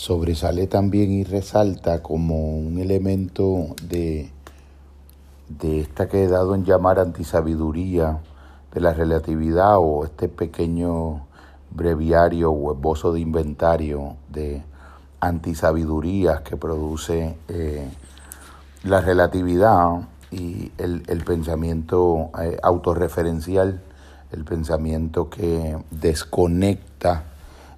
sobresale también y resalta como un elemento de, de esta que he dado en llamar antisabiduría de la relatividad o este pequeño breviario o esbozo de inventario de antisabidurías que produce eh, la relatividad y el, pensamiento eh, autorreferencial, el pensamiento que desconecta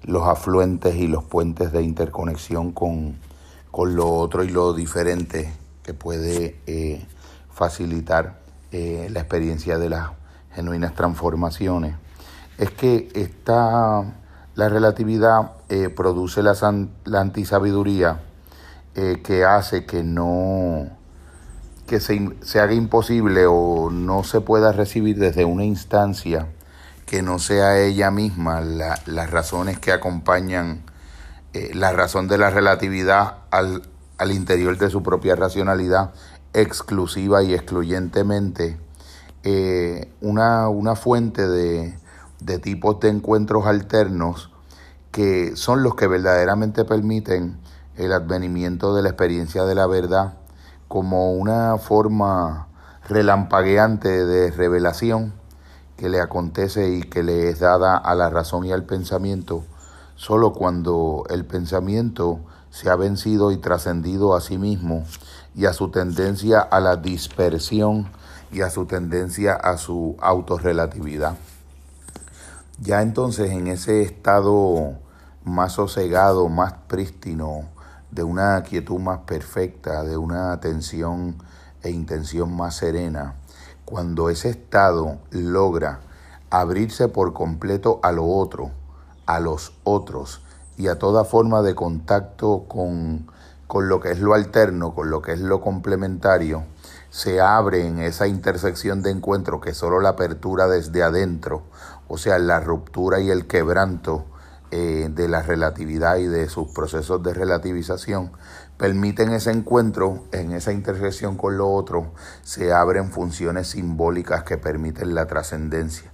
los afluentes y los puentes de interconexión con, lo otro y lo diferente que puede eh, facilitar la experiencia de las genuinas transformaciones. Es que esta, la relatividad eh, produce la, la antisabiduría eh, que hace que no que se, haga imposible o no se pueda recibir desde una instancia que no sea ella misma las razones que acompañan eh, la razón de la relatividad al, al interior de su propia racionalidad exclusiva y excluyentemente una, una fuente de, de tipos de encuentros alternos que son los que verdaderamente permiten el advenimiento de la experiencia de la verdad como una forma relampagueante de revelación que le acontece y que le es dada a la razón y al pensamiento solo cuando el pensamiento se ha vencido y trascendido a sí mismo y a su tendencia a la dispersión y a su tendencia a su autorrelatividad. Ya entonces en ese estado más sosegado, más prístino, de una quietud más perfecta, de una atención e intención más serena, cuando ese estado logra abrirse por completo a lo otro, a los otros y a toda forma de contacto con, con lo que es lo alterno, con lo que es lo complementario, se abre en esa intersección de encuentro que solo la apertura desde adentro o sea, la ruptura y el quebranto eh, de la relatividad y de sus procesos de relativización, permiten ese encuentro, en esa intersección con lo otro, se abren funciones simbólicas que permiten la trascendencia.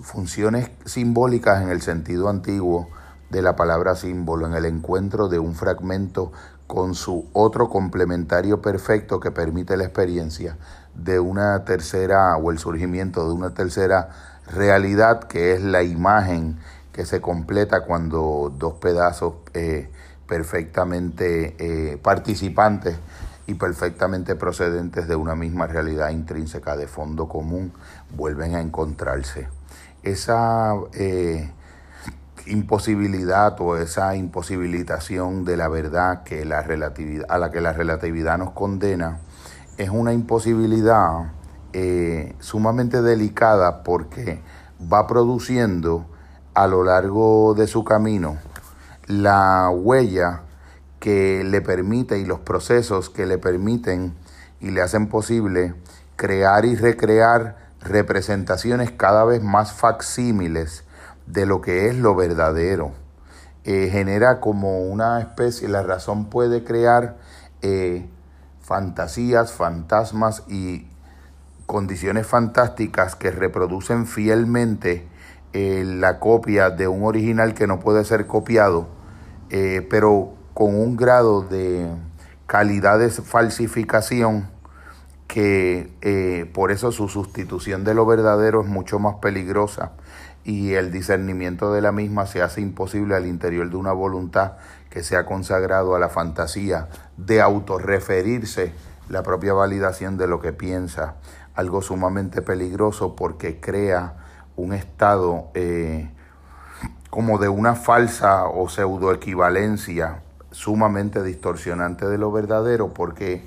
Funciones simbólicas en el sentido antiguo de la palabra símbolo, en el encuentro de un fragmento con su otro complementario perfecto que permite la experiencia de una tercera o el surgimiento de una tercera realidad que es la imagen que se completa cuando dos pedazos eh, perfectamente eh, participantes y perfectamente procedentes de una misma realidad intrínseca de fondo común vuelven a encontrarse. Esa eh, imposibilidad o esa imposibilitación de la verdad que la relatividad, a la que la relatividad nos condena es una imposibilidad sumamente delicada porque va produciendo a lo largo de su camino la huella que le permite y los procesos que le permiten y le hacen posible crear y recrear representaciones cada vez más facsímiles de lo que es lo verdadero. Eh, genera como una especie, la razón puede crear eh, fantasías, fantasmas y condiciones fantásticas que reproducen fielmente eh, la copia de un original que no puede ser copiado, eh, pero con un grado de calidad de falsificación que eh, por eso su sustitución de lo verdadero es mucho más peligrosa y el discernimiento de la misma se hace imposible al interior de una voluntad que se ha consagrado a la fantasía de autorreferirse la propia validación de lo que piensa, algo sumamente peligroso porque crea un estado eh, como de una falsa o pseudo equivalencia sumamente distorsionante de lo verdadero porque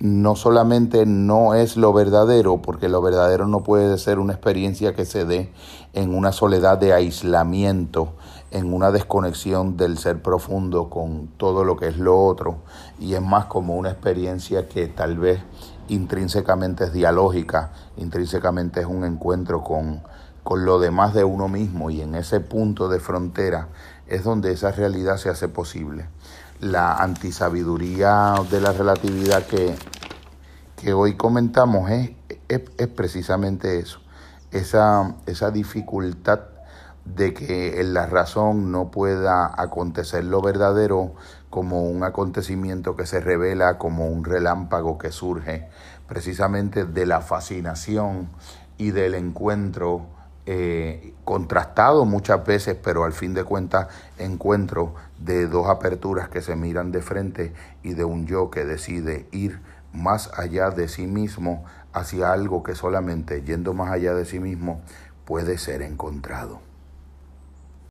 no solamente no es lo verdadero, porque lo verdadero no puede ser una experiencia que se dé en una soledad de aislamiento, en una desconexión del ser profundo con todo lo que es lo otro, y es más como una experiencia que tal vez intrínsecamente es dialógica, intrínsecamente es un encuentro con, con lo demás de uno mismo, y en ese punto de frontera es donde esa realidad se hace posible. La antisabiduría de la relatividad que, que hoy comentamos es, es, precisamente eso, esa, esa dificultad de que en la razón no pueda acontecer lo verdadero como un acontecimiento que se revela como un relámpago que surge precisamente de la fascinación y del encuentro eh, contrastado muchas veces, pero al fin de cuentas encuentro de dos aperturas que se miran de frente y de un yo que decide ir más allá de sí mismo hacia algo que solamente yendo más allá de sí mismo puede ser encontrado.